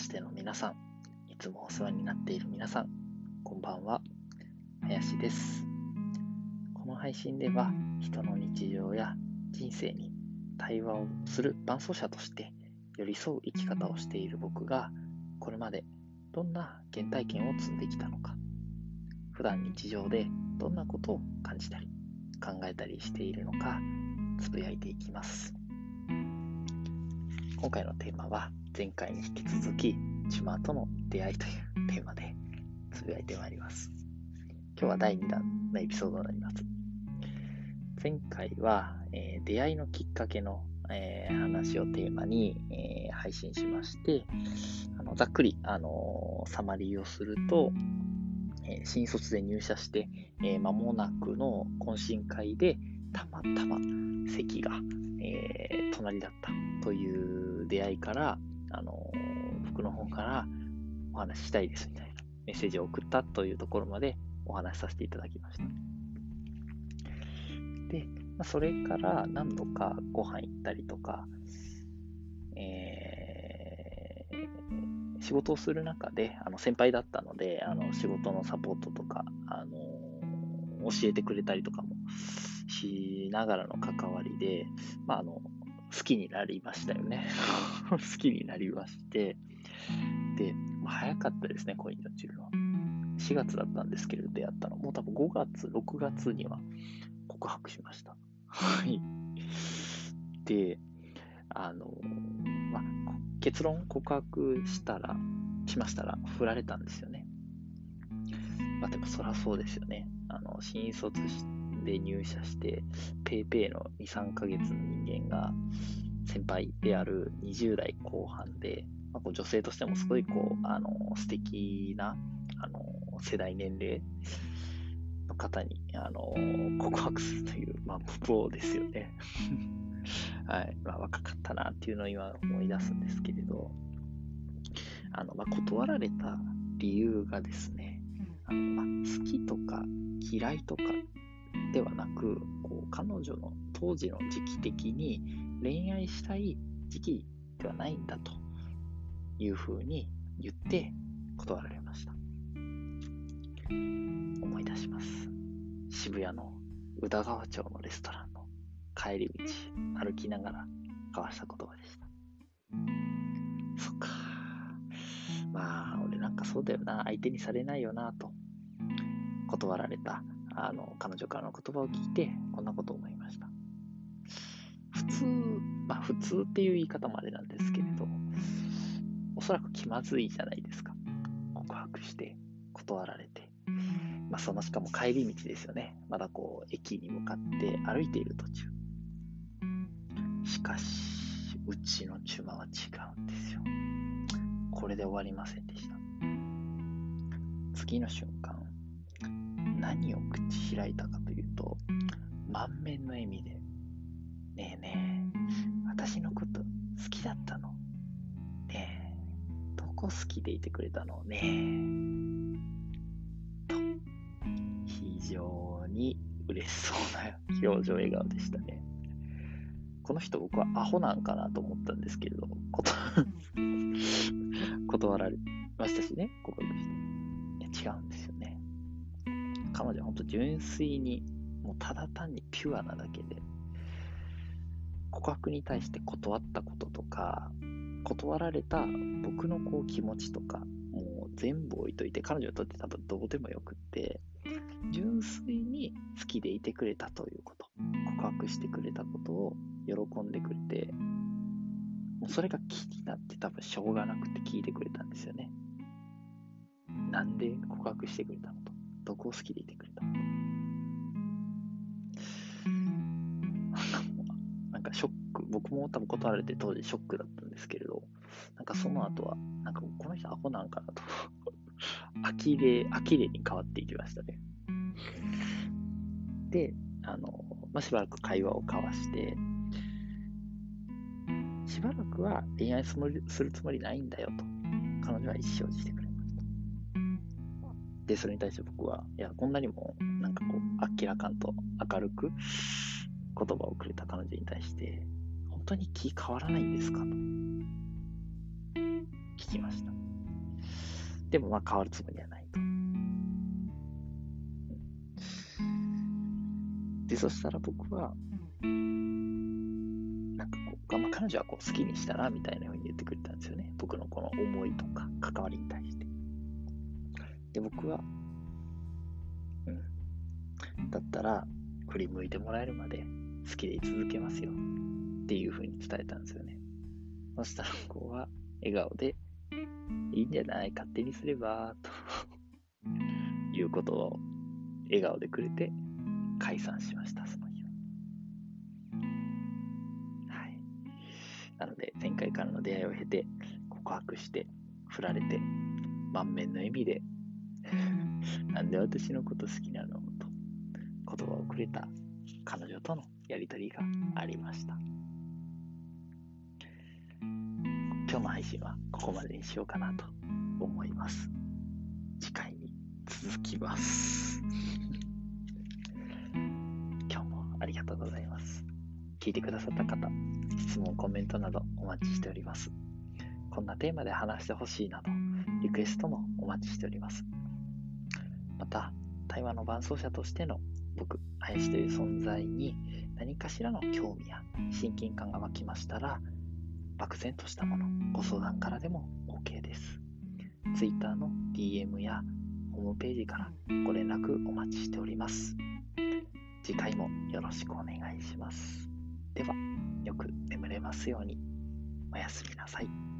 しての皆さん、いつもお世話になっている皆さん、こんばんは、林です。この配信では、人の日常や人生に対話をする伴走者として寄り添う生き方をしている僕が、これまでどんな原体験を積んできたのか、普段日常でどんなことを感じたり、考えたりしているのか、つぶやいていきます。今回のテーマは、前回に引き続き、島との出会いというテーマでつぶやいてまいります。今日は第2弾のエピソードになります。前回は、えー、出会いのきっかけの、えー、話をテーマに、えー、配信しまして、あのざっくり、あのサマリーをすると、え新卒で入社して、え間もなくの懇親会でたまたま席が、え隣だったという出会いから、あの僕の方からお話ししたいですみたいなメッセージを送ったというところまでお話しさせていただきました。で、まあ、それから何度かご飯行ったりとか、えー、仕事をする中で、あの先輩だったので、あの仕事のサポートとか、あの教えてくれたりとかもしながらの関わりで、まあ、あの好きになりましたよね。好きになりまして、で、まあ、早かったですね、恋に落ちるのは。4月だったんですけれど、出会ったの。もう多分5月、6月には告白しました。はい。で、あの、まあ、結論告白したら、しましたら、振られたんですよね。まあ、でもそらそうですよね。あの、新卒して、で入社して、PayPay の2、3ヶ月の人間が先輩である20代後半で、まあ、こう女性としてもすごいこう、あの、素敵な、あの、世代年齢の方に、あの、告白するという、まあ、無謀ですよね。はい。まあ、若かったなっていうのを今思い出すんですけれど、あの、まあ、断られた理由がですね、あのまあ、好きとか嫌いとかではなく、こう彼女の当時の時期的に恋愛したい時期ではないんだというふうに言って断られました。思い出します。渋谷の宇田川町のレストランの帰り道、歩きながら交わした言葉でした。そっか。まあ、俺なんかそうだよな。相手にされないよな、と断られたあの彼女からの言葉を聞いてこんなことを思いました。普通まあ普通っていう言い方もあれなんですけれどおそらく気まずいじゃないですか。告白して断られて。まあそのしかも帰り道ですよね。まだこう駅に向かって歩いている途中。しかしうちのチュマは違うんですよ。これで終わりませんでした。次の瞬間何を口開いたかというと、満面の笑みで、ねえねえ、私のこと好きだったのねえ、どこ好きでいてくれたの？ねえ、と、非常に嬉しそうな表情、笑顔でしたね。この人僕はアホなんかなと思ったんですけれど、断られましたしね、告白して。いや、違うんですよね。彼女は本当純粋に、もうただ単にピュアなだけで、告白に対して断ったこととか、断られた僕のこう気持ちとか、もう全部置いといて、彼女にとって多分どうでもよくって、純粋に好きでいてくれたということ、告白してくれたことを喜んでくれて、もうそれが気になって多分しょうがなくて聞いてくれたんですよね。なんで告白してくれたの？と。どこを好きでいてくれた なんかショック、僕も多分断られて当時ショックだったんですけれど、なんかその後は、なんかこの人アホなんかなと呆れ、呆れに変わっていきましたね。で、あの、まあ、しばらく会話を交わして、しばらくは恋愛するつもりないんだよと、彼女は意思表示してくれで、それに対して僕は、いや、こんなにも、なんかこう、明らかんと明るく言葉をくれた彼女に対して、本当に気変わらないんですか？と。聞きました。でもまあ変わるつもりはないと。で、そしたら僕は、なんかこう、まあ、彼女はこう好きにしたらみたいな風に言ってくれたんですよね。僕のこの思いとか関わりに対して。で、僕は、うん。だったら、振り向いてもらえるまで好きでい続けますよ。っていう風に伝えたんですよね。そしたら、子は笑顔で、いいんじゃない？勝手にすれば、ということを笑顔でくれて解散しました、その日は。はい。なので、前回からの出会いを経て、告白して、振られて、満面の笑みでなんで私のこと好きなの？と言葉をくれた彼女とのやりとりがありました。今日の配信はここまでにしようかなと思います。次回に続きます。今日もありがとうございます。聞いてくださった方、質問、コメントなどお待ちしております。こんなテーマで話してほしいなど、リクエストもお待ちしております。また、対話の伴走者としての僕、林という存在に何かしらの興味や親近感が湧きましたら、漠然としたもの、ご相談からでも OK です。Twitter の DM やホームページからご連絡お待ちしております。次回もよろしくお願いします。では、よく眠れますように。おやすみなさい。